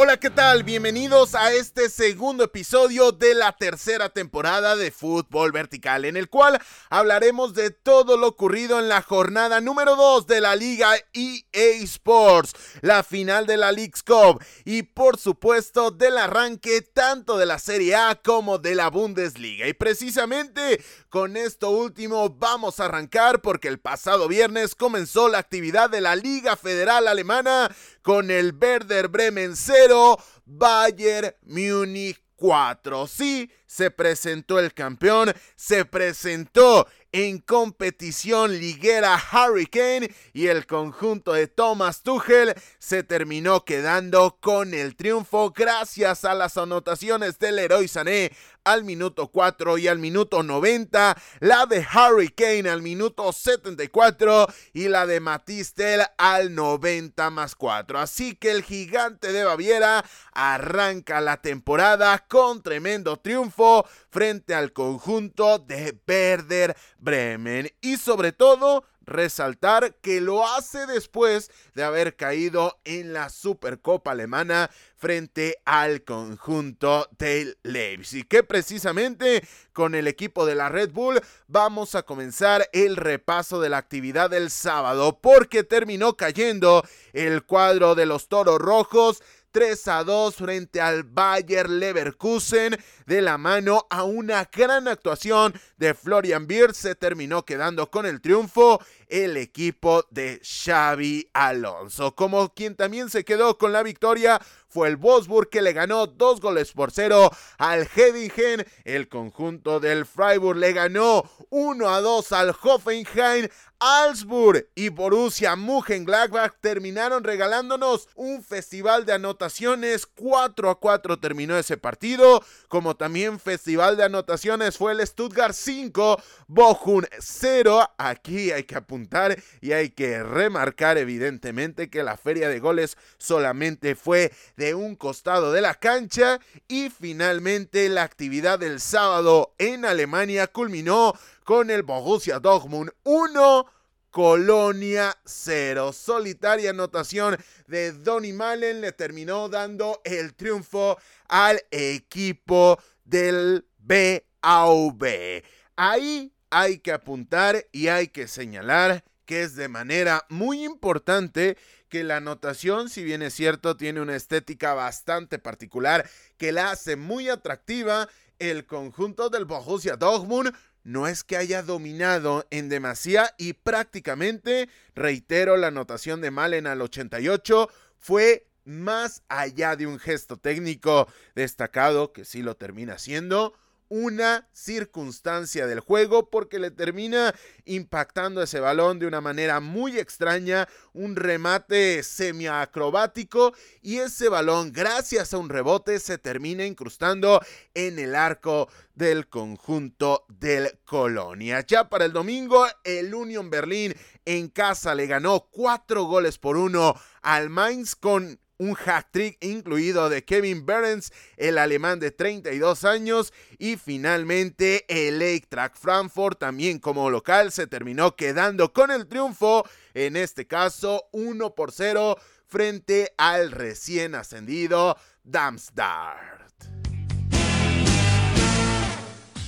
Hola, ¿qué tal? Bienvenidos a este segundo episodio de la tercera temporada de Fútbol Vertical, en el cual hablaremos de todo lo ocurrido en la jornada número 2 de la Liga EA Sports, la final de la League's Cup y por supuesto del arranque tanto de la Serie A como de la Bundesliga. Y precisamente con esto último vamos a arrancar porque el pasado viernes comenzó la actividad de la Liga Federal Alemana con el Werder Bremen 0, Bayern Múnich 4. Sí, se presentó el campeón, se presentó en competición liguera Hurricane y el conjunto de Thomas Tuchel se terminó quedando con el triunfo gracias a las anotaciones del héroe Sané al minuto 4 y al minuto 90, la de Hurricane al minuto 74 y la de Matistel al 90 más 4. Así que el gigante de Baviera arranca la temporada con tremendo triunfo frente al conjunto de Werder Bremen y sobre todo resaltar que lo hace después de haber caído en la Supercopa alemana frente al conjunto del Leipzig, que precisamente con el equipo de la Red Bull vamos a comenzar el repaso de la actividad del sábado porque terminó cayendo el cuadro de los Toros Rojos 3 a 2 frente al Bayer Leverkusen de la mano a una gran actuación de Florian Beer se terminó quedando con el triunfo el equipo de Xavi Alonso. Como quien también se quedó con la victoria fue el Wolfsburg que le ganó dos goles por cero al Hedingen. El conjunto del Freiburg le ganó 1 a 2 al Hoffenheim. Alsburg y Borussia Mönchengladbach terminaron regalándonos un festival de anotaciones. 4 a 4 terminó ese partido. Como también festival de anotaciones fue el Stuttgart 5, Bochum 0. Aquí hay que apuntar y hay que remarcar evidentemente que la feria de goles solamente fue de un costado de la cancha. Y finalmente la actividad del sábado en Alemania culminó con el Borussia Dortmund 1. Colonia 0. Solitaria anotación de Donny Malen le terminó dando el triunfo al equipo del BAV. Ahí hay que apuntar y hay que señalar que es de manera muy importante que la anotación, si bien es cierto, tiene una estética bastante particular que la hace muy atractiva. El conjunto del Borussia Dortmund no es que haya dominado en demasía y prácticamente, reitero la anotación de Malen al 88, fue más allá de un gesto técnico destacado, que sí lo termina siendo, una circunstancia del juego porque le termina impactando ese balón de una manera muy extraña, un remate semiacrobático y ese balón gracias a un rebote se termina incrustando en el arco del conjunto del Colonia. Ya para el domingo el Union Berlin en casa le ganó cuatro goles por uno al Mainz con un hat-trick incluido de Kevin Behrens, el alemán de 32 años, y finalmente el Eintracht Frankfurt también como local se terminó quedando con el triunfo, en este caso 1 por 0 frente al recién ascendido Darmstadt.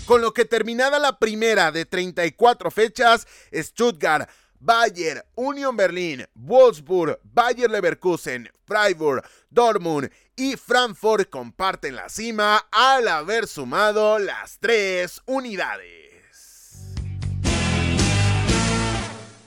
Con lo que terminada la primera de 34 fechas, Stuttgart Bayer, Union Berlin, Wolfsburg, Bayer Leverkusen, Freiburg, Dortmund y Frankfurt comparten la cima al haber sumado las tres unidades.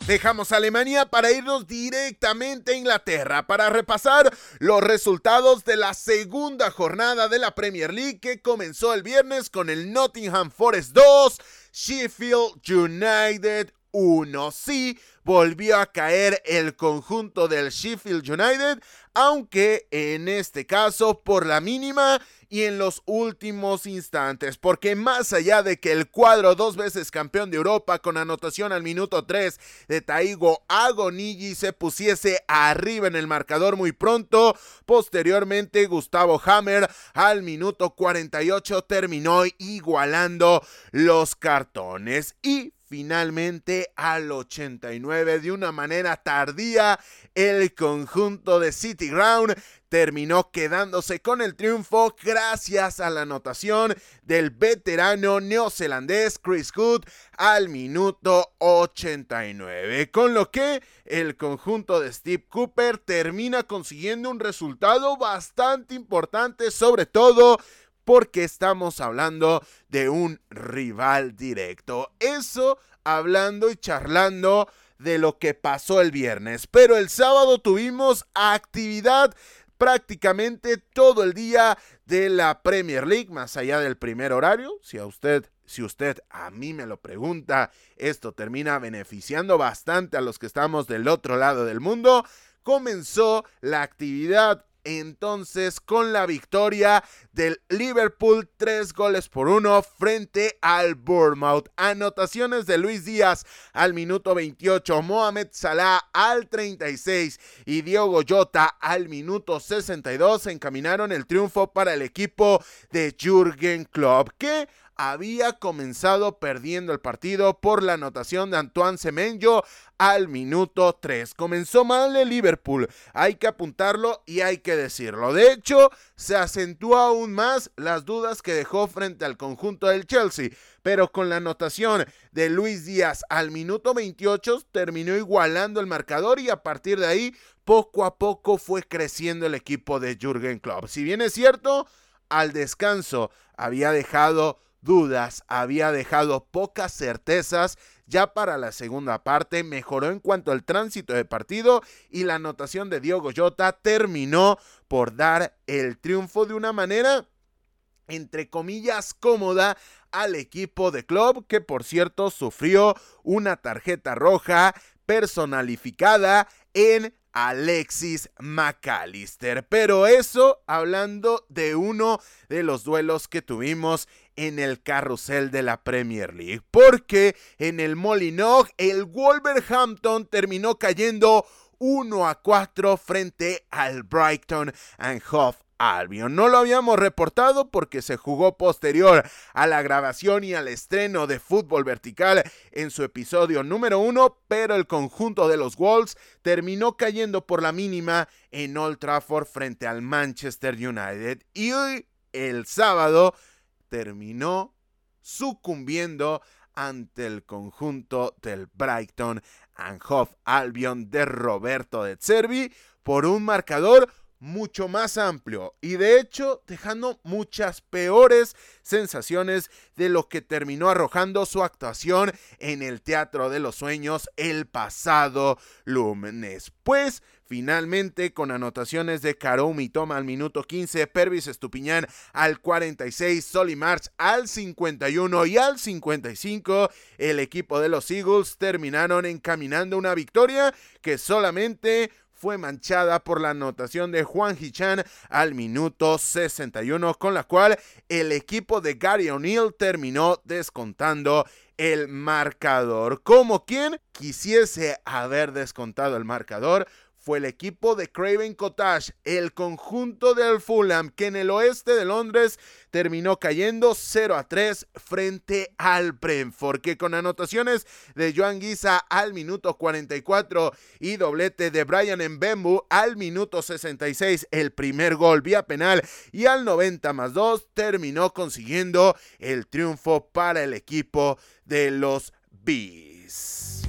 Dejamos Alemania para irnos directamente a Inglaterra para repasar los resultados de la segunda jornada de la Premier League que comenzó el viernes con el Nottingham Forest 2, Sheffield United 1. Sí, volvió a caer el conjunto del Sheffield United, aunque en este caso por la mínima y en los últimos instantes, porque más allá de que el cuadro dos veces campeón de Europa con anotación al minuto 3 de Taigo Agonigi se pusiese arriba en el marcador muy pronto, posteriormente Gustavo Hammer al minuto 48 terminó igualando los cartones y finalmente al 89 de una manera tardía el conjunto de City Ground terminó quedándose con el triunfo gracias a la anotación del veterano neozelandés Chris Good al minuto 89, con lo que el conjunto de Steve Cooper termina consiguiendo un resultado bastante importante, sobre todo porque estamos hablando de un rival directo. Eso hablando y charlando de lo que pasó el viernes. Pero el sábado tuvimos actividad prácticamente todo el día de la Premier League, más allá del primer horario. Si a usted, si usted a mí me lo pregunta, esto termina beneficiando bastante a los que estamos del otro lado del mundo. Comenzó la actividad entonces con la victoria del Liverpool, tres goles por uno frente al Bournemouth. Anotaciones de Luis Díaz al minuto 28, Mohamed Salah al 36 y Diogo Jota al minuto 62 encaminaron el triunfo para el equipo de Jürgen Klopp, que había comenzado perdiendo el partido por la anotación de Antoine Semenyo al minuto 3. Comenzó mal el Liverpool, hay que apuntarlo y hay que decirlo. De hecho, se acentuó aún más las dudas que dejó frente al conjunto del Chelsea, pero con la anotación de Luis Díaz al minuto 28 terminó igualando el marcador y a partir de ahí poco a poco fue creciendo el equipo de Jürgen Klopp. Si bien es cierto, al descanso había dejado dudas, había dejado pocas certezas. Ya para la segunda parte mejoró en cuanto al tránsito de partido y la anotación de Diogo Jota terminó por dar el triunfo de una manera entre comillas cómoda al equipo de club que por cierto sufrió una tarjeta roja personalificada en Alexis McAllister. Pero eso hablando de uno de los duelos que tuvimos en el carrusel de la Premier League. Porque en el Molinock el Wolverhampton terminó cayendo 1 a 4 frente al Brighton and Hove Albion. No lo habíamos reportado porque se jugó posterior a la grabación y al estreno de Fútbol Vertical en su episodio número uno, pero el conjunto de los Wolves terminó cayendo por la mínima en Old Trafford frente al Manchester United. Y hoy, el sábado, terminó sucumbiendo ante el conjunto del Brighton and Hove Albion de Roberto de Cervi por un marcador mucho más amplio y de hecho dejando muchas peores sensaciones de lo que terminó arrojando su actuación en el Teatro de los Sueños el pasado lunes. Pues Finalmente, con anotaciones de Karumi Toma al minuto 15, Pervis Estupiñán al 46, March al 51 y al 55, el equipo de los Eagles terminaron encaminando una victoria que solamente fue manchada por la anotación de Juan Hichan al minuto 61, con la cual el equipo de Gary O'Neill terminó descontando el marcador. Como quien quisiese haber descontado el marcador, fue el equipo de Craven Cottage, el conjunto del Fulham, que en el oeste de Londres terminó cayendo 0 a 3 frente al Brentford, que con anotaciones de Joan Guisa al minuto 44 y doblete de Brian Mbembu al minuto 66, el primer gol vía penal, y al 90 más 2 terminó consiguiendo el triunfo para el equipo de los Bees.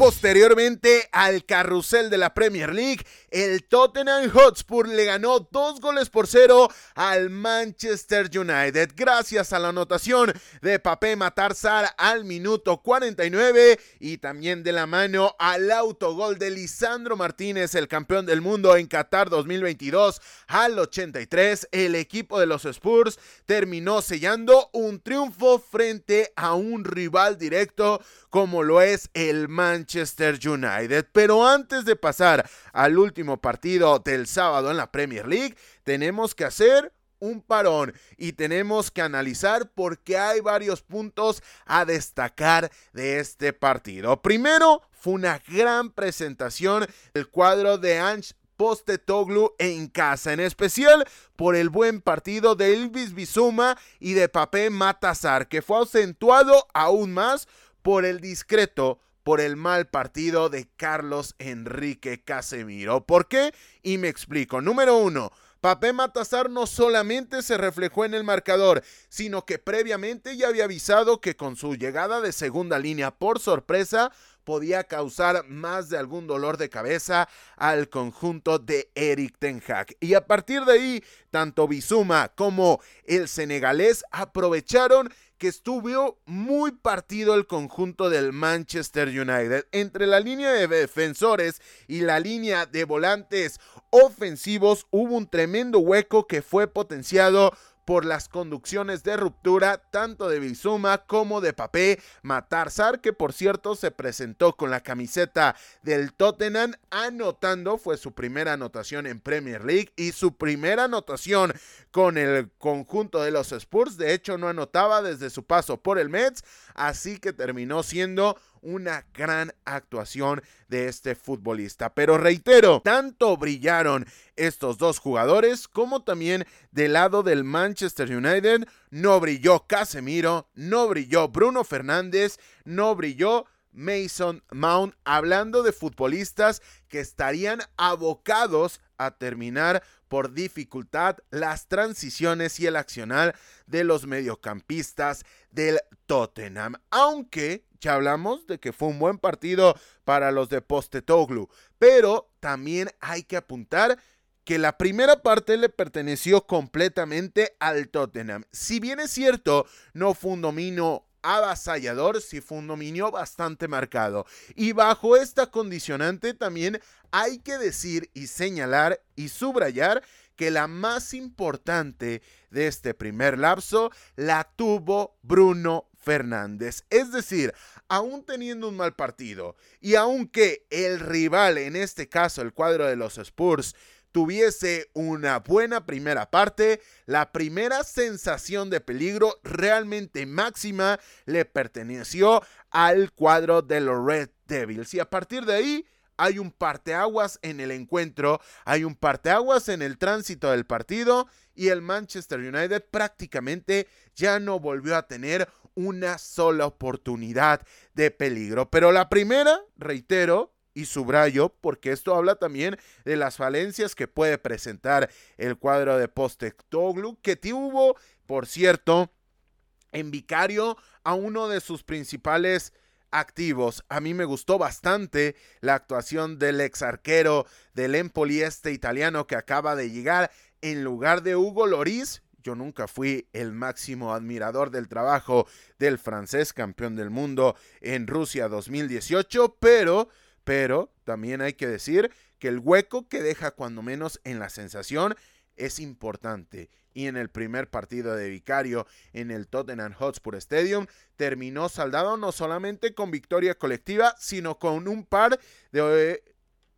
Posteriormente al carrusel de la Premier League, el Tottenham Hotspur le ganó dos goles por cero al Manchester United gracias a la anotación de Papé Matarzar al minuto 49 y también de la mano al autogol de Lisandro Martínez, el campeón del mundo en Qatar 2022 al 83. El equipo de los Spurs terminó sellando un triunfo frente a un rival directo como lo es el Manchester United. Pero antes de pasar al último partido del sábado en la Premier League, tenemos que hacer un parón y tenemos que analizar porque hay varios puntos a destacar de este partido. Primero, fue una gran presentación el cuadro de Ange Postecoglou en casa, en especial por el buen partido de Elvis Bizuma y de Papé Matazar, que fue acentuado aún más por el discreto, por el mal partido de Carlos Enrique Casemiro. ¿Por qué? Y me explico. Número uno. Papé Matazar no solamente se reflejó en el marcador, sino que previamente ya había avisado que con su llegada de segunda línea por sorpresa podía causar más de algún dolor de cabeza al conjunto de Eric Ten Hag. Y a partir de ahí, tanto Bizuma como el senegalés aprovecharon que estuvo muy partido el conjunto del Manchester United. Entre la línea de defensores y la línea de volantes ofensivos hubo un tremendo hueco que fue potenciado por las conducciones de ruptura tanto de Bizuma como de Papé Matarzar, que por cierto se presentó con la camiseta del Tottenham, anotando, fue su primera anotación en Premier League y su primera anotación con el conjunto de los Spurs. De hecho, no anotaba desde su paso por el Mets, así que terminó siendo una gran actuación de este futbolista. Pero reitero, tanto brillaron estos dos jugadores como también del lado del Manchester United no brilló Casemiro, no brilló Bruno Fernández, no brilló Mason Mount, hablando de futbolistas que estarían abocados a terminar por dificultad las transiciones y el accional de los mediocampistas del Tottenham. Aunque ya hablamos de que fue un buen partido para los de Postetoglu, pero también hay que apuntar que la primera parte le perteneció completamente al Tottenham. Si bien es cierto, no fue un dominio avasallador, sí fue un dominio bastante marcado. Y bajo esta condicionante también hay que decir y señalar y subrayar que la más importante de este primer lapso la tuvo Bruno Fernández. Es decir, aún teniendo un mal partido y aunque el rival, en este caso el cuadro de los Spurs, tuviese una buena primera parte, la primera sensación de peligro realmente máxima le perteneció al cuadro de los Red Devils. Y a partir de ahí hay un parteaguas en el encuentro, hay un parteaguas en el tránsito del partido y el Manchester United prácticamente ya no volvió a tener una sola oportunidad de peligro. Pero la primera, reitero, y subrayo porque esto habla también de las falencias que puede presentar el cuadro de Postectoglu que tuvo, por cierto, en vicario a uno de sus principales activos. A mí me gustó bastante la actuación del ex arquero del Empoli este italiano que acaba de llegar en lugar de Hugo Loris yo nunca fui el máximo admirador del trabajo del francés campeón del mundo en Rusia 2018, pero, pero también hay que decir que el hueco que deja cuando menos en la sensación es importante. Y en el primer partido de Vicario en el Tottenham Hotspur Stadium terminó saldado no solamente con victoria colectiva, sino con un par de eh,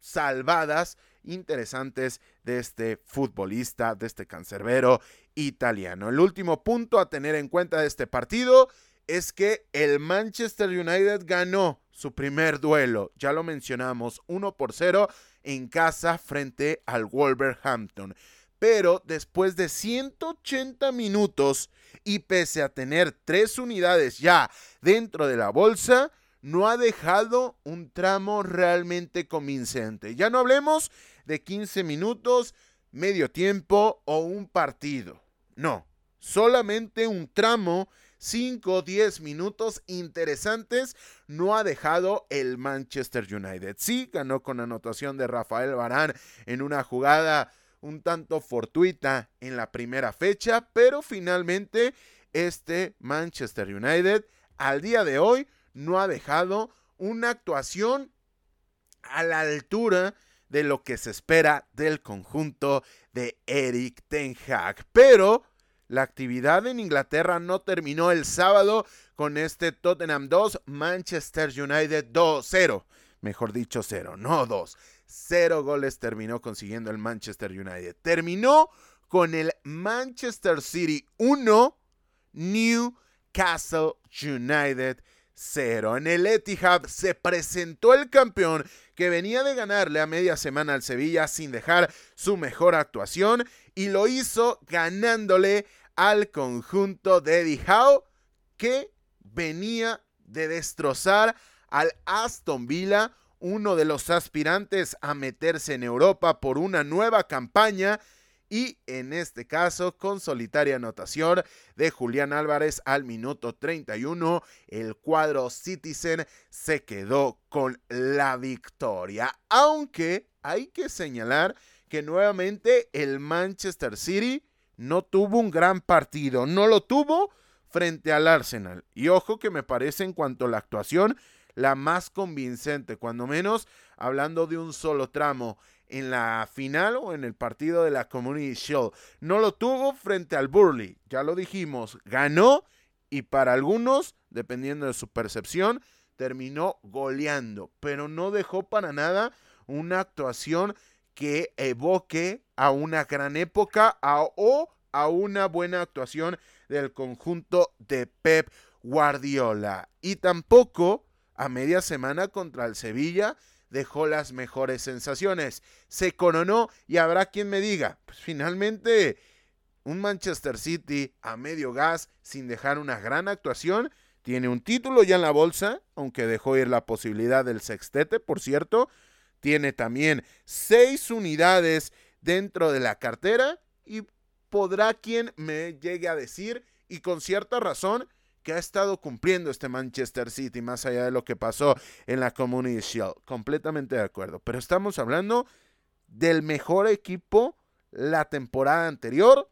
salvadas interesantes de este futbolista, de este cancerbero italiano. El último punto a tener en cuenta de este partido es que el Manchester United ganó su primer duelo, ya lo mencionamos, 1 por 0 en casa frente al Wolverhampton. Pero después de 180 minutos y pese a tener tres unidades ya dentro de la bolsa, no ha dejado un tramo realmente convincente. Ya no hablemos de 15 minutos, medio tiempo o un partido. No, solamente un tramo 5 10 minutos interesantes no ha dejado el Manchester United. Sí, ganó con anotación de Rafael Barán en una jugada un tanto fortuita en la primera fecha, pero finalmente este Manchester United al día de hoy no ha dejado una actuación a la altura de lo que se espera del conjunto de Eric Ten Hag. Pero la actividad en Inglaterra no terminó el sábado con este Tottenham 2, Manchester United 2-0. Mejor dicho, 0, no 2. Cero goles terminó consiguiendo el Manchester United. Terminó con el Manchester City 1, Newcastle United 0. En el Etihad se presentó el campeón que venía de ganarle a media semana al Sevilla sin dejar su mejor actuación y lo hizo ganándole al conjunto de Howe que venía de destrozar al Aston Villa uno de los aspirantes a meterse en Europa por una nueva campaña y en este caso con solitaria anotación de Julián Álvarez al minuto 31, el cuadro Citizen se quedó con la victoria. Aunque hay que señalar que nuevamente el Manchester City no tuvo un gran partido, no lo tuvo frente al Arsenal. Y ojo que me parece en cuanto a la actuación la más convincente, cuando menos hablando de un solo tramo en la final o en el partido de la Community Shield. No lo tuvo frente al Burley, ya lo dijimos, ganó y para algunos, dependiendo de su percepción, terminó goleando, pero no dejó para nada una actuación que evoque a una gran época o a una buena actuación del conjunto de Pep Guardiola. Y tampoco a media semana contra el Sevilla dejó las mejores sensaciones. Se coronó y habrá quien me diga, pues finalmente un Manchester City a medio gas sin dejar una gran actuación. Tiene un título ya en la bolsa, aunque dejó ir la posibilidad del sextete, por cierto. Tiene también seis unidades dentro de la cartera y podrá quien me llegue a decir, y con cierta razón, que ha estado cumpliendo este Manchester City más allá de lo que pasó en la Community Shield. Completamente de acuerdo. Pero estamos hablando del mejor equipo la temporada anterior.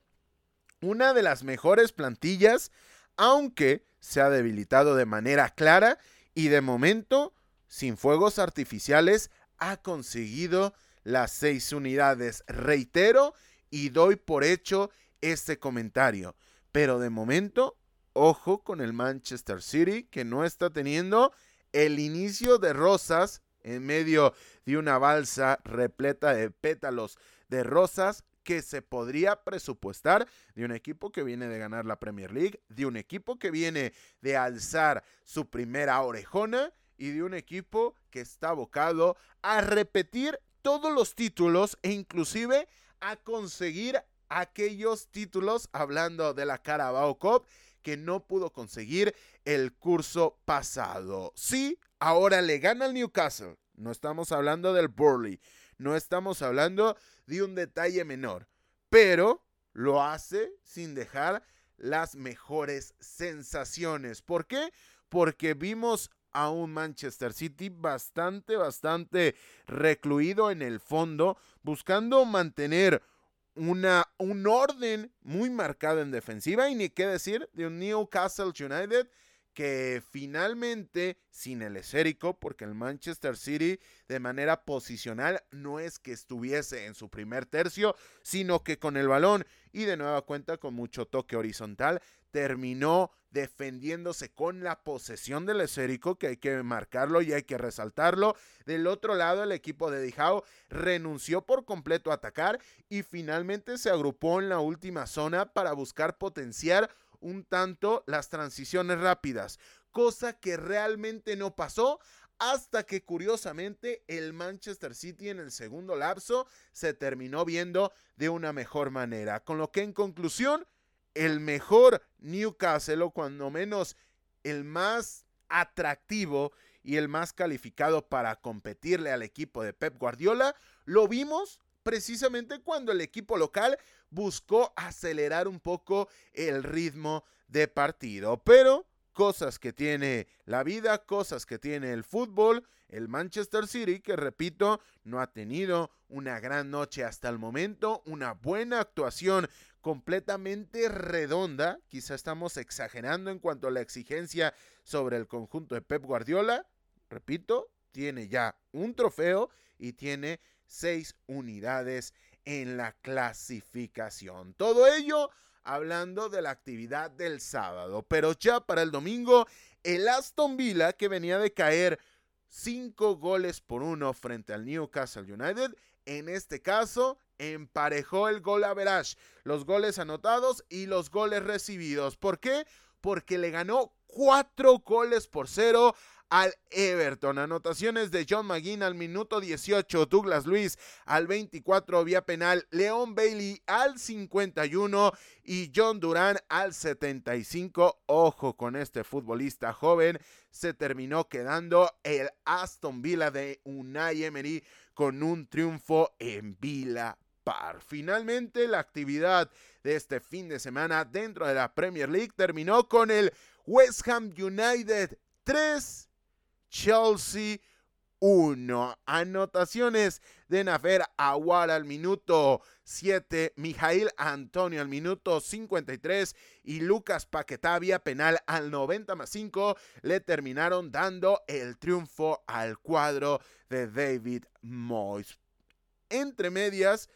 Una de las mejores plantillas, aunque se ha debilitado de manera clara y de momento, sin fuegos artificiales, ha conseguido las seis unidades. Reitero y doy por hecho este comentario. Pero de momento Ojo con el Manchester City, que no está teniendo el inicio de rosas en medio de una balsa repleta de pétalos de rosas que se podría presupuestar de un equipo que viene de ganar la Premier League, de un equipo que viene de alzar su primera orejona y de un equipo que está abocado a repetir todos los títulos e inclusive a conseguir aquellos títulos hablando de la Carabao Cup que no pudo conseguir el curso pasado. Sí, ahora le gana al Newcastle. No estamos hablando del Burley, no estamos hablando de un detalle menor, pero lo hace sin dejar las mejores sensaciones. ¿Por qué? Porque vimos a un Manchester City bastante, bastante recluido en el fondo, buscando mantener una, un orden muy marcado en defensiva y ni qué decir de un Newcastle United que finalmente, sin el esférico, porque el Manchester City de manera posicional no es que estuviese en su primer tercio, sino que con el balón y de nueva cuenta con mucho toque horizontal, terminó defendiéndose con la posesión del esférico, que hay que marcarlo y hay que resaltarlo. Del otro lado, el equipo de Dijao renunció por completo a atacar y finalmente se agrupó en la última zona para buscar potenciar un tanto las transiciones rápidas, cosa que realmente no pasó hasta que curiosamente el Manchester City en el segundo lapso se terminó viendo de una mejor manera. Con lo que en conclusión, el mejor Newcastle, o cuando menos el más atractivo y el más calificado para competirle al equipo de Pep Guardiola, lo vimos precisamente cuando el equipo local buscó acelerar un poco el ritmo de partido. Pero cosas que tiene la vida, cosas que tiene el fútbol, el Manchester City, que repito, no ha tenido una gran noche hasta el momento, una buena actuación completamente redonda, quizá estamos exagerando en cuanto a la exigencia sobre el conjunto de Pep Guardiola, repito, tiene ya un trofeo y tiene seis unidades en la clasificación. Todo ello hablando de la actividad del sábado. Pero ya para el domingo, el Aston Villa, que venía de caer cinco goles por uno frente al Newcastle United, en este caso emparejó el gol average, los goles anotados y los goles recibidos. ¿Por qué? Porque le ganó cuatro goles por cero al Everton. Anotaciones de John McGinn al minuto 18, Douglas Luis al 24 vía penal, Leon Bailey al 51 y John Duran al 75. Ojo con este futbolista joven, se terminó quedando el Aston Villa de Unai Emery con un triunfo en Villa Par. Finalmente, la actividad de este fin de semana dentro de la Premier League terminó con el West Ham United 3 Chelsea 1. Anotaciones de Nafer Aguar al minuto 7, Mijail Antonio al minuto 53 y Lucas Paquetavia penal al 90 más 5 le terminaron dando el triunfo al cuadro de David Moyes. Entre medias,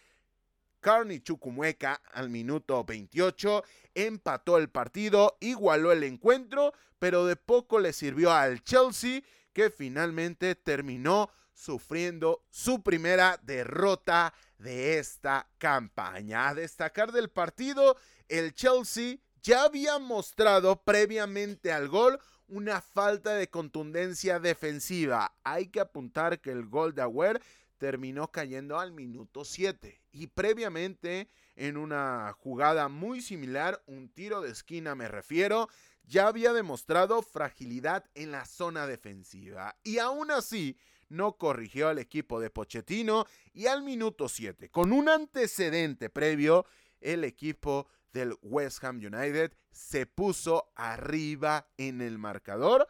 Carney Chucumueca al minuto 28 empató el partido, igualó el encuentro, pero de poco le sirvió al Chelsea que finalmente terminó sufriendo su primera derrota de esta campaña. A destacar del partido, el Chelsea ya había mostrado previamente al gol una falta de contundencia defensiva. Hay que apuntar que el gol de Agüer terminó cayendo al minuto 7 y previamente en una jugada muy similar, un tiro de esquina me refiero, ya había demostrado fragilidad en la zona defensiva y aún así no corrigió al equipo de Pochettino y al minuto 7, con un antecedente previo, el equipo del West Ham United se puso arriba en el marcador,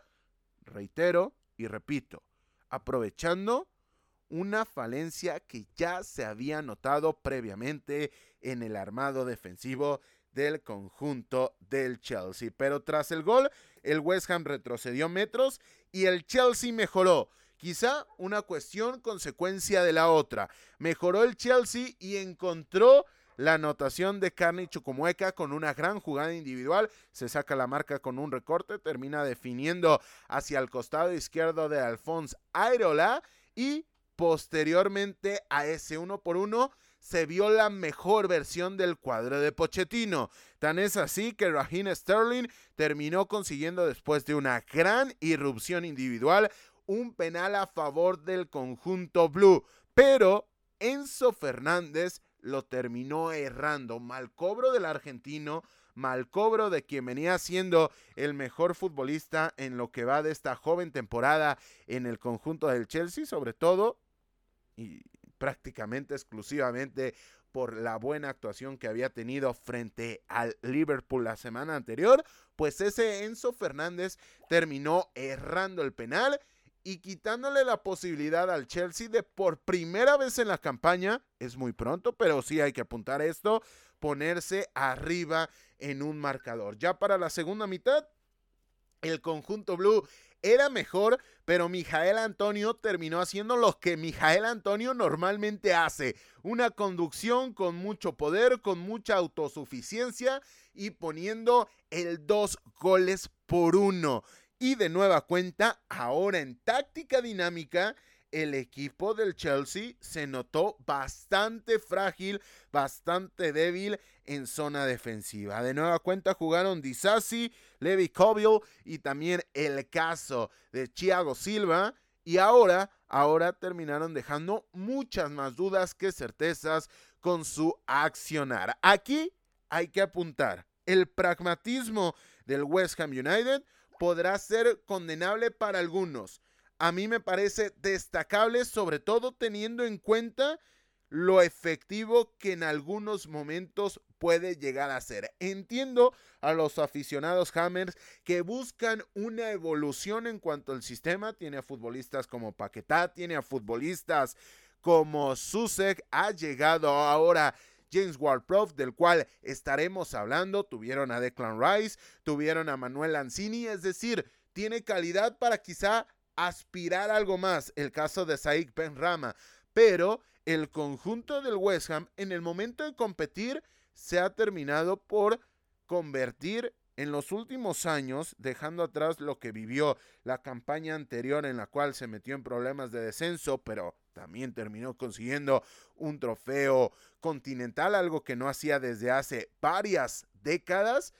reitero y repito, aprovechando una falencia que ya se había notado previamente en el armado defensivo del conjunto del Chelsea. Pero tras el gol, el West Ham retrocedió metros y el Chelsea mejoró. Quizá una cuestión consecuencia de la otra. Mejoró el Chelsea y encontró la anotación de Carney Chucumueca con una gran jugada individual. Se saca la marca con un recorte, termina definiendo hacia el costado izquierdo de Alphonse Airola y posteriormente a ese uno por uno se vio la mejor versión del cuadro de Pochettino. Tan es así que Raheem Sterling terminó consiguiendo después de una gran irrupción individual un penal a favor del conjunto blue, pero Enzo Fernández lo terminó errando. Mal cobro del argentino, mal cobro de quien venía siendo el mejor futbolista en lo que va de esta joven temporada en el conjunto del Chelsea, sobre todo y prácticamente exclusivamente por la buena actuación que había tenido frente al Liverpool la semana anterior, pues ese Enzo Fernández terminó errando el penal y quitándole la posibilidad al Chelsea de por primera vez en la campaña, es muy pronto, pero sí hay que apuntar esto, ponerse arriba en un marcador. Ya para la segunda mitad, el conjunto blue era mejor, pero Mijael Antonio terminó haciendo lo que Mijael Antonio normalmente hace, una conducción con mucho poder, con mucha autosuficiencia y poniendo el dos goles por uno. Y de nueva cuenta, ahora en táctica dinámica, el equipo del Chelsea se notó bastante frágil, bastante débil en zona defensiva. De nueva cuenta jugaron Disasi, Levi Colville y también el caso de Thiago Silva. Y ahora, ahora terminaron dejando muchas más dudas que certezas con su accionar. Aquí hay que apuntar. El pragmatismo del West Ham United podrá ser condenable para algunos, a mí me parece destacable, sobre todo teniendo en cuenta lo efectivo que en algunos momentos puede llegar a ser. Entiendo a los aficionados Hammers que buscan una evolución en cuanto al sistema. Tiene a futbolistas como Paquetá, tiene a futbolistas como Susek, ha llegado ahora James Ward-Prowse, del cual estaremos hablando. Tuvieron a Declan Rice, tuvieron a Manuel Lanzini, es decir, tiene calidad para quizá aspirar algo más. El caso de Saik Rama, pero el conjunto del West Ham en el momento de competir se ha terminado por convertir en los últimos años, dejando atrás lo que vivió la campaña anterior en la cual se metió en problemas de descenso, pero también terminó consiguiendo un trofeo continental, algo que no hacía desde hace varias décadas,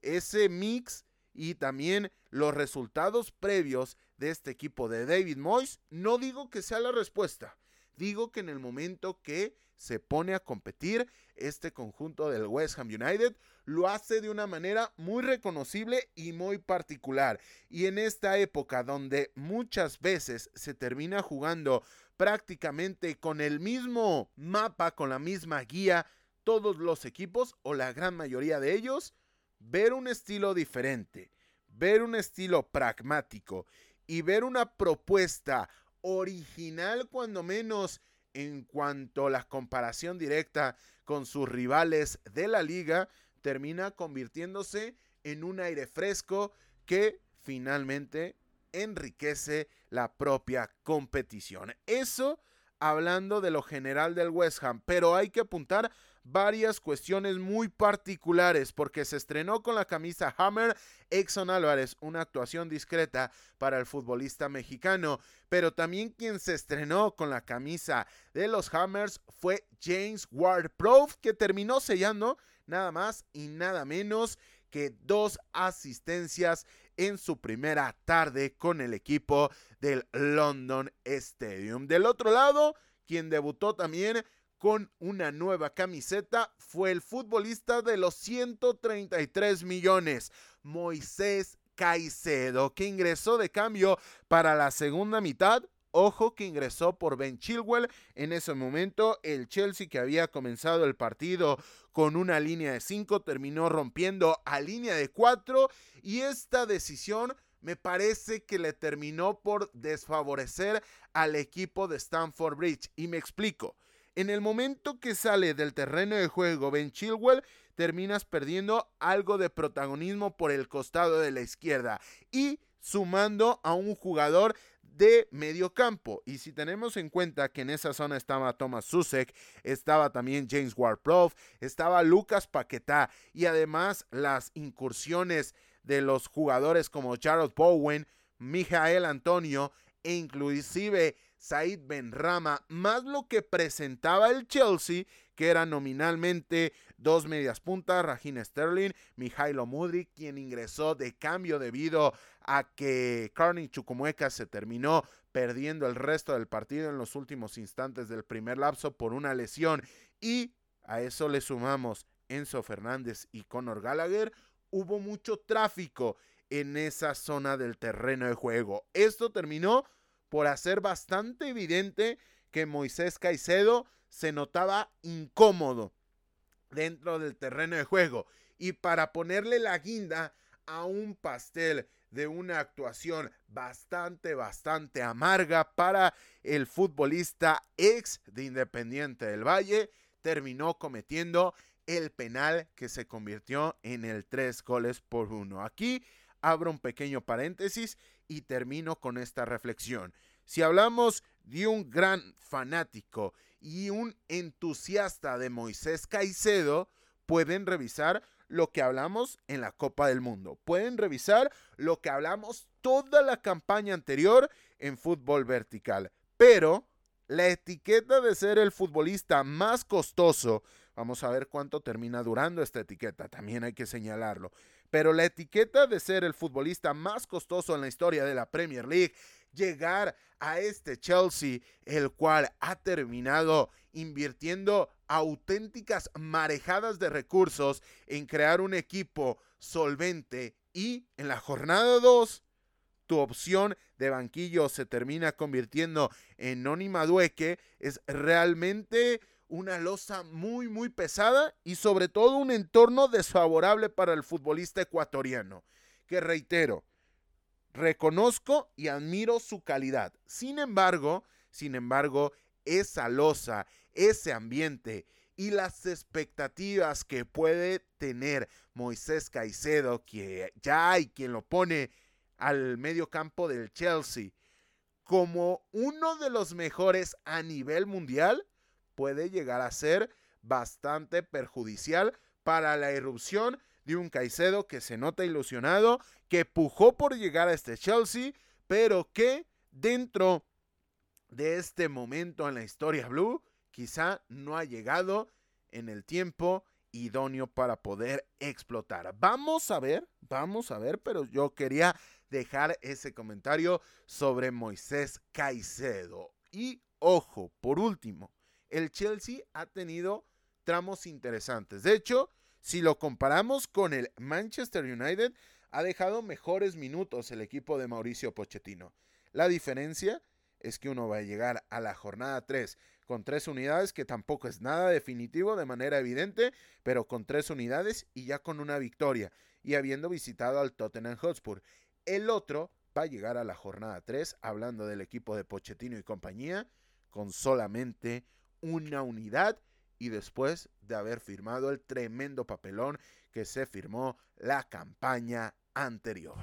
ese mix y también los resultados previos de este equipo de David Moyes, no digo que sea la respuesta, Digo que en el momento que se pone a competir, este conjunto del West Ham United lo hace de una manera muy reconocible y muy particular. Y en esta época donde muchas veces se termina jugando prácticamente con el mismo mapa, con la misma guía, todos los equipos o la gran mayoría de ellos, ver un estilo diferente, ver un estilo pragmático y ver una propuesta original cuando menos en cuanto a la comparación directa con sus rivales de la liga, termina convirtiéndose en un aire fresco que finalmente enriquece la propia competición. Eso hablando de lo general del West Ham, pero hay que apuntar varias cuestiones muy particulares porque se estrenó con la camisa Hammer Exxon Álvarez, una actuación discreta para el futbolista mexicano, pero también quien se estrenó con la camisa de los Hammers fue James Ward-Prowse que terminó sellando nada más y nada menos que dos asistencias en su primera tarde con el equipo del London Stadium. Del otro lado, quien debutó también con una nueva camiseta fue el futbolista de los 133 millones, Moisés Caicedo, que ingresó de cambio para la segunda mitad. Ojo que ingresó por Ben Chilwell. En ese momento, el Chelsea, que había comenzado el partido con una línea de 5, terminó rompiendo a línea de 4. Y esta decisión me parece que le terminó por desfavorecer al equipo de Stamford Bridge. Y me explico. En el momento que sale del terreno de juego Ben Chilwell, terminas perdiendo algo de protagonismo por el costado de la izquierda y sumando a un jugador de medio campo. Y si tenemos en cuenta que en esa zona estaba Thomas Susek, estaba también James Ward-Prowse, estaba Lucas Paquetá y además las incursiones de los jugadores como Charles Bowen, Mijael Antonio e inclusive Said Benrama, más lo que presentaba el Chelsea, que era nominalmente dos medias puntas, Rajin Sterling, Mijailo Mudrik, quien ingresó de cambio debido a que Carney Chucumueca se terminó perdiendo el resto del partido en los últimos instantes del primer lapso por una lesión y a eso le sumamos Enzo Fernández y Conor Gallagher, hubo mucho tráfico en esa zona del terreno de juego. Esto terminó por hacer bastante evidente que Moisés Caicedo se notaba incómodo dentro del terreno de juego. Y para ponerle la guinda a un pastel de una actuación bastante, bastante amarga para el futbolista ex de Independiente del Valle, terminó cometiendo el penal que se convirtió en el tres goles por uno. Aquí abro un pequeño paréntesis y termino con esta reflexión. Si hablamos de un gran fanático y un entusiasta de Moisés Caicedo, pueden revisar lo que hablamos en la Copa del Mundo. Pueden revisar lo que hablamos toda la campaña anterior en fútbol vertical. Pero la etiqueta de ser el futbolista más costoso, vamos a ver cuánto termina durando esta etiqueta, también hay que señalarlo. Pero la etiqueta de ser el futbolista más costoso en la historia de la Premier League, llegar a este Chelsea, el cual ha terminado invirtiendo auténticas marejadas de recursos en crear un equipo solvente y en la jornada 2 tu opción de banquillo se termina convirtiendo en Noni Madueque, es realmente una losa muy muy pesada y sobre todo un entorno desfavorable para el futbolista ecuatoriano, que reitero, reconozco y admiro su calidad. Sin embargo, sin embargo, esa losa, ese ambiente y las expectativas que puede tener Moisés Caicedo, que ya hay quien lo pone al medio campo del Chelsea como uno de los mejores a nivel mundial, puede llegar a ser bastante perjudicial para la irrupción de un Caicedo que se nota ilusionado, que pujó por llegar a este Chelsea, pero que dentro de este momento en la historia blue quizá no ha llegado en el tiempo idóneo para poder explotar. Vamos a ver, vamos a ver, pero yo quería dejar ese comentario sobre Moisés Caicedo. Y ojo, por último, el Chelsea ha tenido tramos interesantes. De hecho, si lo comparamos con el Manchester United, ha dejado mejores minutos el equipo de Mauricio Pochettino. La diferencia es que uno va a llegar a la jornada 3 con tres unidades, que tampoco es nada definitivo de manera evidente, pero con tres unidades y ya con una victoria, y habiendo visitado al Tottenham Hotspur. El otro va a llegar a la jornada 3, hablando del equipo de Pochettino y compañía, con solamente una unidad y después de haber firmado el tremendo papelón que se firmó la campaña anterior.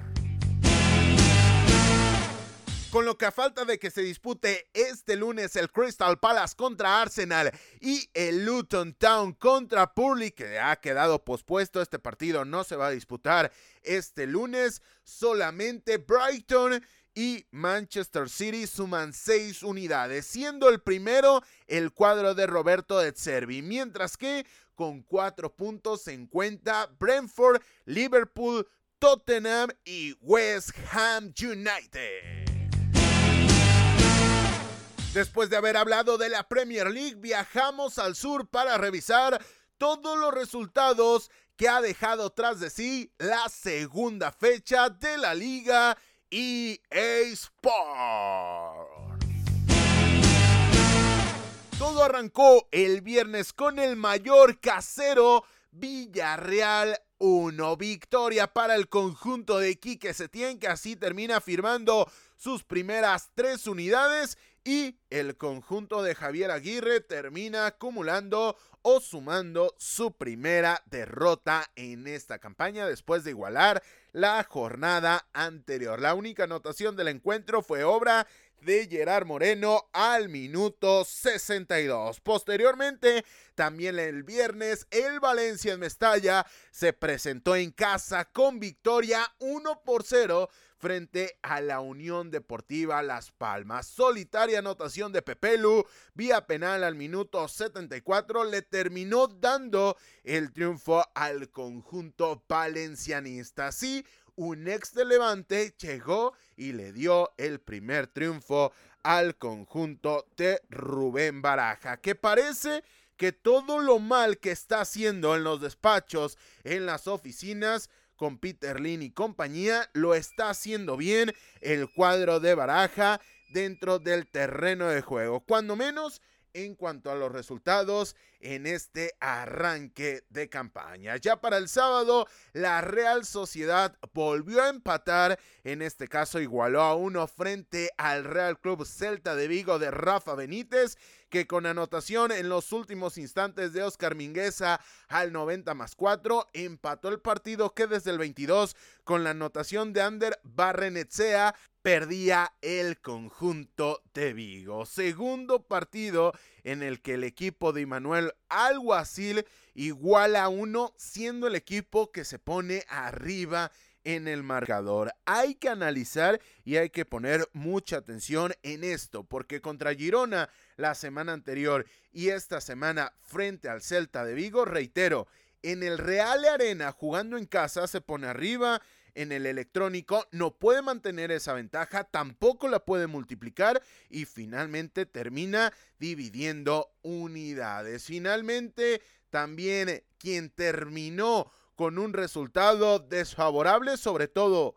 Con lo que a falta de que se dispute este lunes el Crystal Palace contra Arsenal y el Luton Town contra Purley, que ha quedado pospuesto, este partido no se va a disputar este lunes, solamente Brighton y Manchester City suman seis unidades, siendo el primero el cuadro de Roberto de Zerbi, mientras que con cuatro puntos se encuentra Brentford, Liverpool, Tottenham y West Ham United. Después de haber hablado de la Premier League, viajamos al sur para revisar todos los resultados que ha dejado tras de sí la segunda fecha de la liga EA Sports. Todo arrancó el viernes con el mayor casero Villarreal 1. Victoria para el conjunto de Quique Setién que así termina firmando sus primeras tres unidades y el conjunto de Javier Aguirre termina acumulando o sumando su primera derrota en esta campaña después de igualar la jornada anterior. La única anotación del encuentro fue obra de Gerard Moreno al minuto 62. Posteriormente, también el viernes, el Valencia en Mestalla se presentó en casa con victoria 1 por 0 frente a la Unión Deportiva Las Palmas. Solitaria anotación de Pepelu, vía penal al minuto 74, le terminó dando el triunfo al conjunto valencianista. Sí, un ex de Levante llegó y le dio el primer triunfo al conjunto de Rubén Baraja, que parece que todo lo mal que está haciendo en los despachos, en las oficinas, con Peter Lin y compañía, lo está haciendo bien el cuadro de baraja dentro del terreno de juego. Cuando menos en cuanto a los resultados en este arranque de campaña. Ya para el sábado, la Real Sociedad volvió a empatar, en este caso igualó a uno frente al Real Club Celta de Vigo de Rafa Benítez, que con anotación en los últimos instantes de Oscar Mingueza al 90 más 4, empató el partido que desde el 22 con la anotación de Ander Barrenetsea perdía el conjunto de Vigo. Segundo partido en el que el equipo de Manuel Alguacil iguala a uno, siendo el equipo que se pone arriba en el marcador. Hay que analizar y hay que poner mucha atención en esto, porque contra Girona la semana anterior y esta semana frente al Celta de Vigo, reitero, en el Real Arena jugando en casa se pone arriba en el electrónico, no puede mantener esa ventaja, tampoco la puede multiplicar y finalmente termina dividiendo unidades. Finalmente, también quien terminó con un resultado desfavorable, sobre todo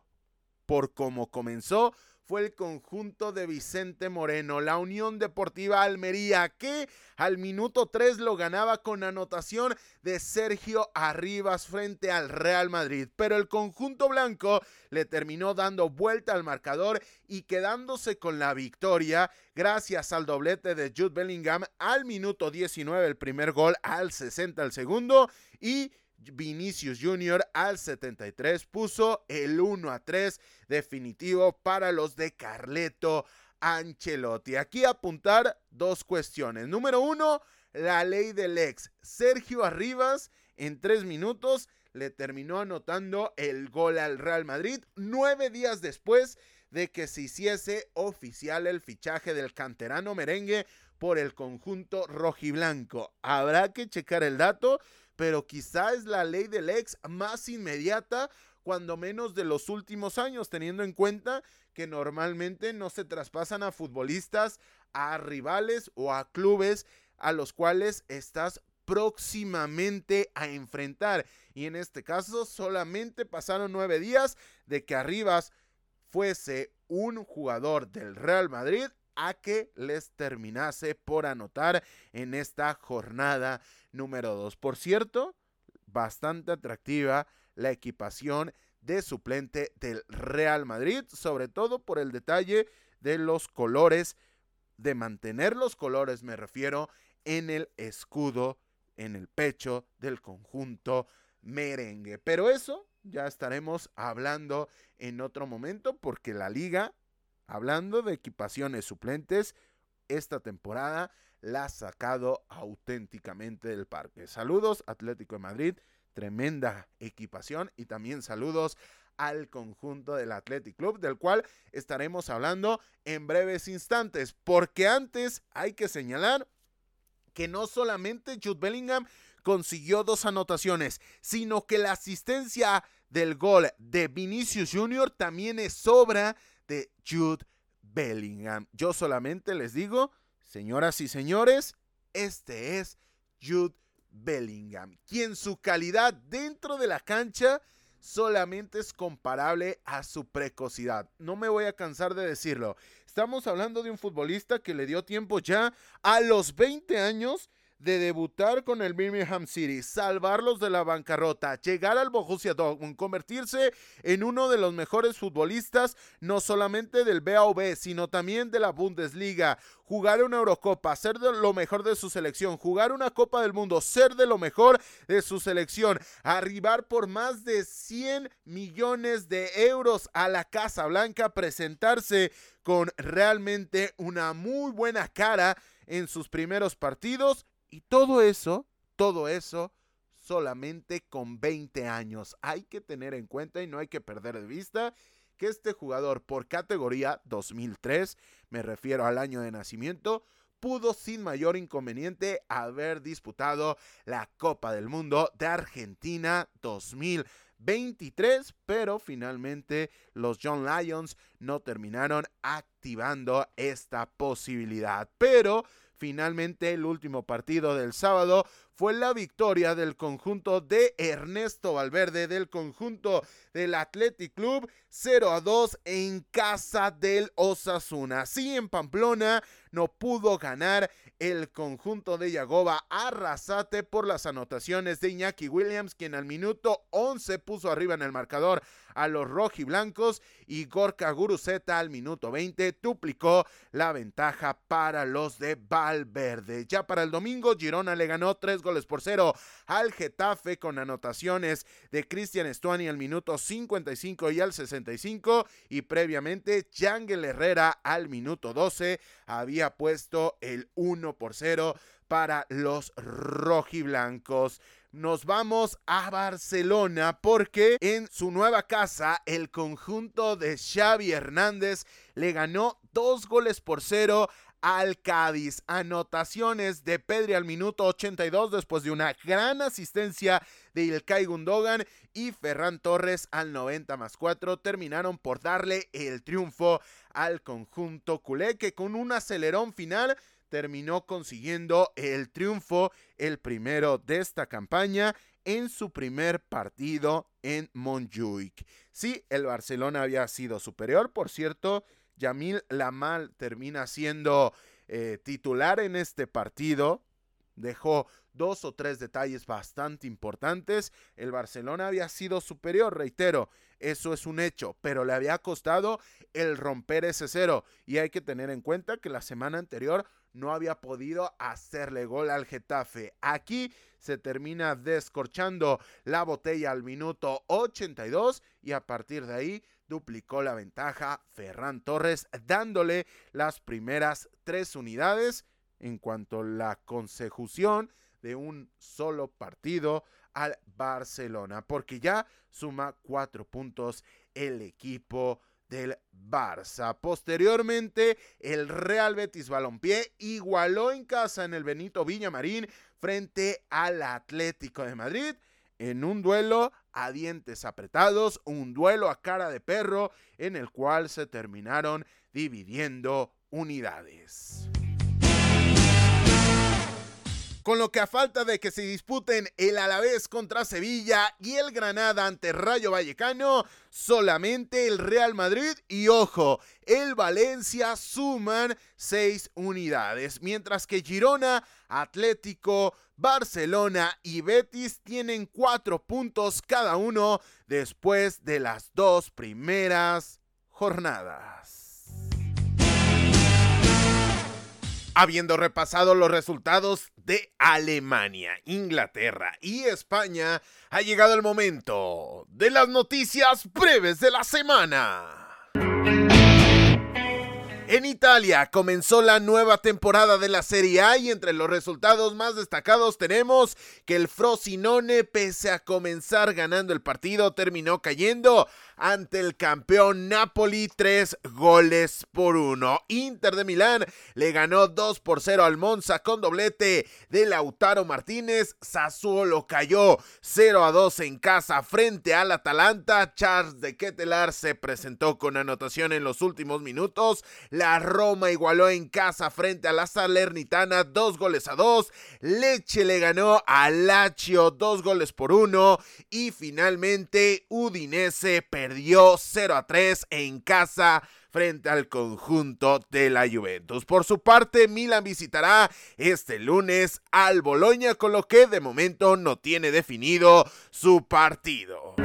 por cómo comenzó, fue el conjunto de Vicente Moreno, la Unión Deportiva Almería, que al minuto 3 lo ganaba con anotación de Sergio Arribas frente al Real Madrid. Pero el conjunto blanco le terminó dando vuelta al marcador y quedándose con la victoria gracias al doblete de Jude Bellingham al minuto 19 el primer gol, al 60 el segundo y Vinicius Jr. al 73 puso el 1 a 3 definitivo para los de Carleto Ancelotti. Aquí apuntar dos cuestiones. Número uno, la ley del ex. Sergio Arribas en tres minutos le terminó anotando el gol al Real Madrid nueve días después de que se hiciese oficial el fichaje del canterano merengue por el conjunto rojiblanco. Habrá que checar el dato, pero quizá es la ley del ex más inmediata, cuando menos de los últimos años, teniendo en cuenta que normalmente no se traspasan a futbolistas, a rivales o a clubes a los cuales estás próximamente a enfrentar. Y en este caso solamente pasaron nueve días de que Arribas fuese un jugador del Real Madrid a que les terminase por anotar en esta jornada número 2. Por cierto, bastante atractiva la equipación de suplente del Real Madrid, sobre todo por el detalle de los colores, de mantener los colores, me refiero, en el escudo, en el pecho del conjunto merengue. Pero eso ya estaremos hablando en otro momento porque la liga Hablando de equipaciones suplentes, esta temporada la ha sacado auténticamente del parque. Saludos Atlético de Madrid, tremenda equipación y también saludos al conjunto del Athletic Club, del cual estaremos hablando en breves instantes, porque antes hay que señalar que no solamente Jude Bellingham consiguió dos anotaciones, sino que la asistencia del gol de Vinicius Jr. también es obra de Jude Bellingham. Yo solamente les digo, señoras y señores, este es Jude Bellingham, quien su calidad dentro de la cancha solamente es comparable a su precocidad. No me voy a cansar de decirlo. Estamos hablando de un futbolista que le dio tiempo ya a los 20 años de debutar con el Birmingham City, salvarlos de la bancarrota, llegar al Borussia Dortmund, convertirse en uno de los mejores futbolistas no solamente del BAV, sino también de la Bundesliga, jugar una Eurocopa, ser de lo mejor de su selección, jugar una Copa del Mundo, ser de lo mejor de su selección, arribar por más de 100 millones de euros a la Casa Blanca, presentarse con realmente una muy buena cara en sus primeros partidos y todo eso, todo eso solamente con 20 años. Hay que tener en cuenta y no hay que perder de vista que este jugador por categoría 2003, me refiero al año de nacimiento, pudo sin mayor inconveniente haber disputado la Copa del Mundo de Argentina 2023, pero finalmente los John Lions no terminaron activando esta posibilidad. Pero Finalmente, el último partido del sábado fue la victoria del conjunto de Ernesto Valverde, del conjunto del Athletic Club 0 a 2 en casa del Osasuna. Sí, en Pamplona no pudo ganar el conjunto de Yagoba Arrasate por las anotaciones de Iñaki Williams, quien al minuto 11 puso arriba en el marcador a los rojiblancos y Gorka Guruzeta al minuto 20 duplicó la ventaja para los de Valverde. Ya para el domingo, Girona le ganó 3 goles por cero al Getafe con anotaciones de Cristian Estuani al minuto 55 y al 65 y previamente Yangel Herrera al minuto 12 había puesto el 1 por 0 para los rojiblancos. Nos vamos a Barcelona porque en su nueva casa el conjunto de Xavi Hernández le ganó dos goles por cero al Cádiz. Anotaciones de Pedri al minuto 82 después de una gran asistencia de Ilkay Gundogan y Ferran Torres al 90 más 4 terminaron por darle el triunfo al conjunto culé que con un acelerón final terminó consiguiendo el triunfo, el primero de esta campaña en su primer partido en Montjuic. Sí, el Barcelona había sido superior, por cierto, Yamil Lamal termina siendo eh, titular en este partido. Dejó dos o tres detalles bastante importantes. El Barcelona había sido superior, reitero, eso es un hecho, pero le había costado el romper ese cero. Y hay que tener en cuenta que la semana anterior no había podido hacerle gol al Getafe. Aquí se termina descorchando la botella al minuto 82 y a partir de ahí duplicó la ventaja Ferran Torres dándole las primeras tres unidades en cuanto a la consecución de un solo partido al Barcelona, porque ya suma cuatro puntos el equipo del Barça. Posteriormente, el Real Betis Balompié igualó en casa en el Benito Villamarín frente al Atlético de Madrid en un duelo a dientes apretados, un duelo a cara de perro en el cual se terminaron dividiendo unidades. Con lo que a falta de que se disputen el Alavés contra Sevilla y el Granada ante Rayo Vallecano, solamente el Real Madrid y ojo, el Valencia suman seis unidades, mientras que Girona, Atlético, Barcelona y Betis tienen cuatro puntos cada uno después de las dos primeras jornadas. Habiendo repasado los resultados de Alemania, Inglaterra y España, ha llegado el momento de las noticias breves de la semana. En Italia comenzó la nueva temporada de la Serie A y entre los resultados más destacados tenemos que el Frosinone, pese a comenzar ganando el partido, terminó cayendo ante el campeón Napoli, tres goles por uno. Inter de Milán le ganó 2 por 0 al Monza con doblete de Lautaro Martínez. Sassuolo cayó 0 a 2 en casa frente al Atalanta. Charles de Ketelar se presentó con anotación en los últimos minutos. La Roma igualó en casa frente a la Salernitana, dos goles a dos. Leche le ganó a Lazio, dos goles por uno. Y finalmente Udinese perdió perdió 0 a 3 en casa frente al conjunto de la Juventus. Por su parte, Milan visitará este lunes al Boloña, con lo que de momento no tiene definido su partido.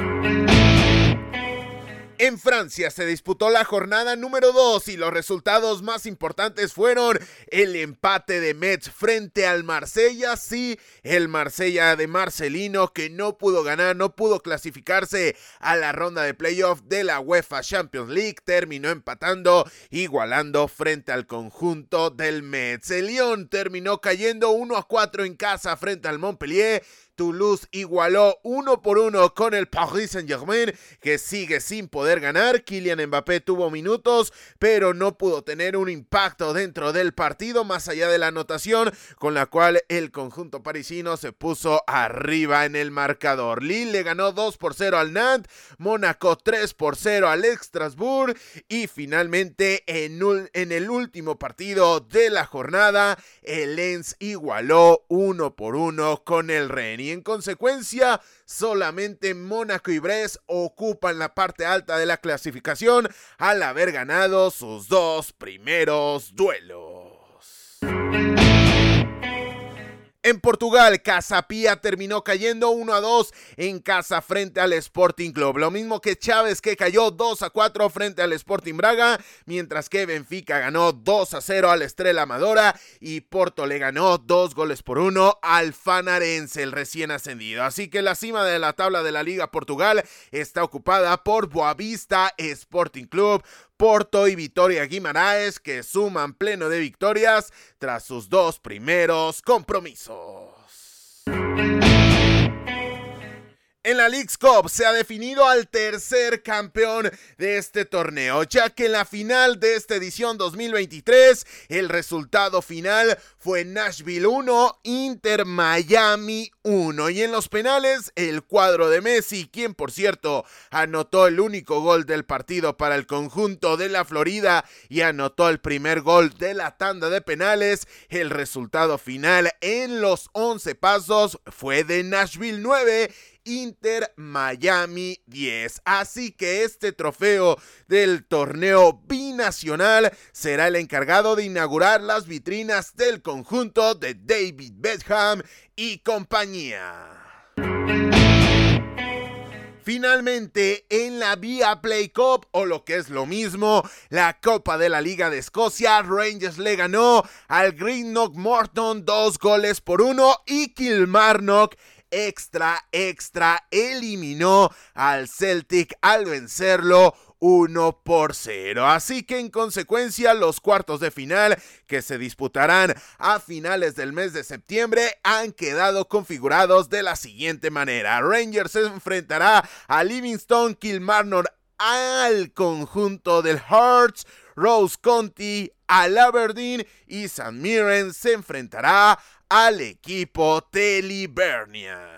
En Francia se disputó la jornada número 2 y los resultados más importantes fueron el empate de Metz frente al Marsella, sí, el Marsella de Marcelino que no pudo ganar, no pudo clasificarse a la ronda de playoff de la UEFA Champions League, terminó empatando, igualando frente al conjunto del Metz. El Lyon terminó cayendo 1 a 4 en casa frente al Montpellier Toulouse igualó uno por uno con el Paris Saint-Germain, que sigue sin poder ganar. Kylian Mbappé tuvo minutos, pero no pudo tener un impacto dentro del partido, más allá de la anotación, con la cual el conjunto parisino se puso arriba en el marcador. Lille le ganó 2 por 0 al Nantes, Mónaco 3 por 0 al Strasbourg y finalmente en, en el último partido de la jornada, el Lens igualó uno por uno con el Rennes y en consecuencia solamente Mónaco y Brest ocupan la parte alta de la clasificación al haber ganado sus dos primeros duelos. En Portugal, Casapía terminó cayendo 1 a 2 en casa frente al Sporting Club. Lo mismo que Chávez que cayó 2 a 4 frente al Sporting Braga, mientras que Benfica ganó 2 a 0 al Estrella Amadora y Porto le ganó 2 goles por 1 al Fanarense, el recién ascendido. Así que la cima de la tabla de la Liga Portugal está ocupada por Boavista Sporting Club, Porto y Vitoria Guimaraes que suman pleno de victorias tras sus dos primeros compromisos. En la League's Cup se ha definido al tercer campeón de este torneo, ya que en la final de esta edición 2023 el resultado final fue Nashville 1, Inter Miami 1 y en los penales el cuadro de Messi, quien por cierto anotó el único gol del partido para el conjunto de la Florida y anotó el primer gol de la tanda de penales, el resultado final en los 11 pasos fue de Nashville 9 Inter Miami 10. Así que este trofeo del torneo binacional será el encargado de inaugurar las vitrinas del conjunto de David Beckham y compañía. Finalmente, en la Via Play Cup, o lo que es lo mismo, la Copa de la Liga de Escocia, Rangers le ganó al Greenock Morton dos goles por uno y Kilmarnock extra, extra eliminó al Celtic al vencerlo 1 por 0. Así que en consecuencia los cuartos de final que se disputarán a finales del mes de septiembre han quedado configurados de la siguiente manera. Rangers se enfrentará a Livingston, Kilmarnock al conjunto del Hearts, Rose County al Aberdeen y San Mirren se enfrentará al equipo Telibernia.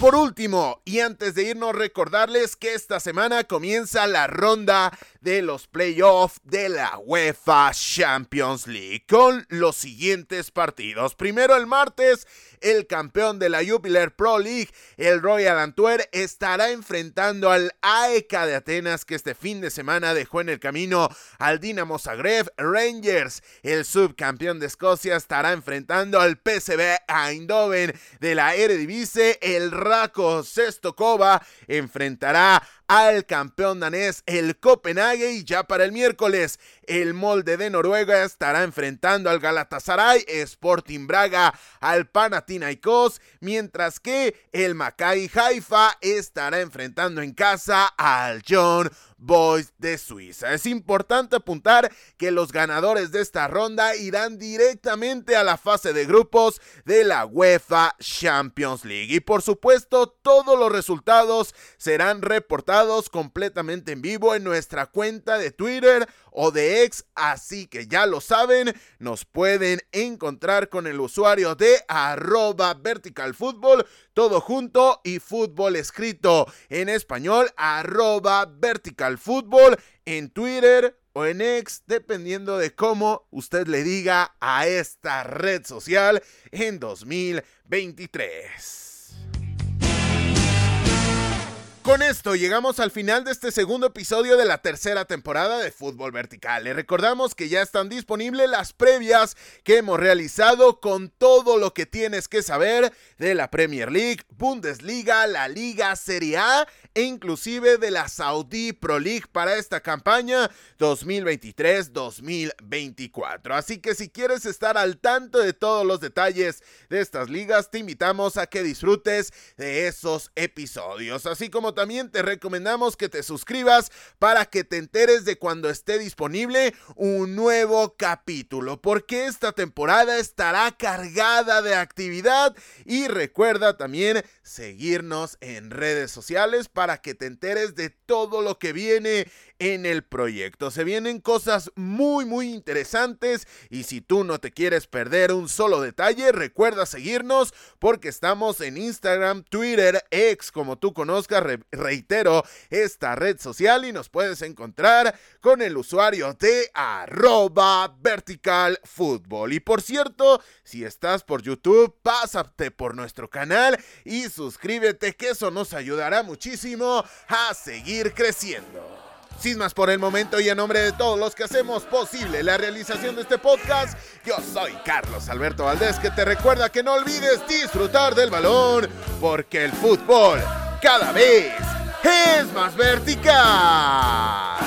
Por último, y antes de irnos, recordarles que esta semana comienza la ronda de los playoffs de la UEFA Champions League con los siguientes partidos. Primero el martes, el campeón de la Jupiler Pro League, el Royal Antwerp, estará enfrentando al AEK de Atenas que este fin de semana dejó en el camino al Dinamo Zagreb. Rangers, el subcampeón de Escocia, estará enfrentando al PSV Eindhoven de la Eredivisie. El Rako Sestokova enfrentará al campeón danés, el Copenhague. Y ya para el miércoles, el molde de Noruega estará enfrentando al Galatasaray, Sporting Braga al Panathinaikos, mientras que el Maccabi Haifa estará enfrentando en casa al John Boys de Suiza. Es importante apuntar que los ganadores de esta ronda irán directamente a la fase de grupos de la UEFA Champions League. Y por supuesto, todos los resultados serán reportados completamente en vivo en nuestra cuenta de Twitter o de ex, así que ya lo saben, nos pueden encontrar con el usuario de arroba vertical todo junto y fútbol escrito en español, arroba vertical en Twitter o en ex, dependiendo de cómo usted le diga a esta red social en 2023. Con esto llegamos al final de este segundo episodio de la tercera temporada de Fútbol Vertical. Le recordamos que ya están disponibles las previas que hemos realizado con todo lo que tienes que saber de la Premier League, Bundesliga, la Liga Serie A e inclusive de la Saudi Pro League para esta campaña 2023-2024. Así que si quieres estar al tanto de todos los detalles de estas ligas, te invitamos a que disfrutes de esos episodios, así como también te recomendamos que te suscribas para que te enteres de cuando esté disponible un nuevo capítulo, porque esta temporada estará cargada de actividad y recuerda también seguirnos en redes sociales para que te enteres de todo lo que viene en el proyecto. Se vienen cosas muy muy interesantes y si tú no te quieres perder un solo detalle, recuerda seguirnos porque estamos en Instagram, Twitter, X, como tú conozcas, reitero, esta red social y nos puedes encontrar con el usuario de arroba vertical fútbol. Y por cierto, si estás por YouTube, pásate por nuestro canal y suscríbete que eso nos ayudará muchísimo a seguir creciendo. Sin más por el momento y en nombre de todos los que hacemos posible la realización de este podcast, yo soy Carlos Alberto Valdés que te recuerda que no olvides disfrutar del balón porque el fútbol cada vez es más vertical.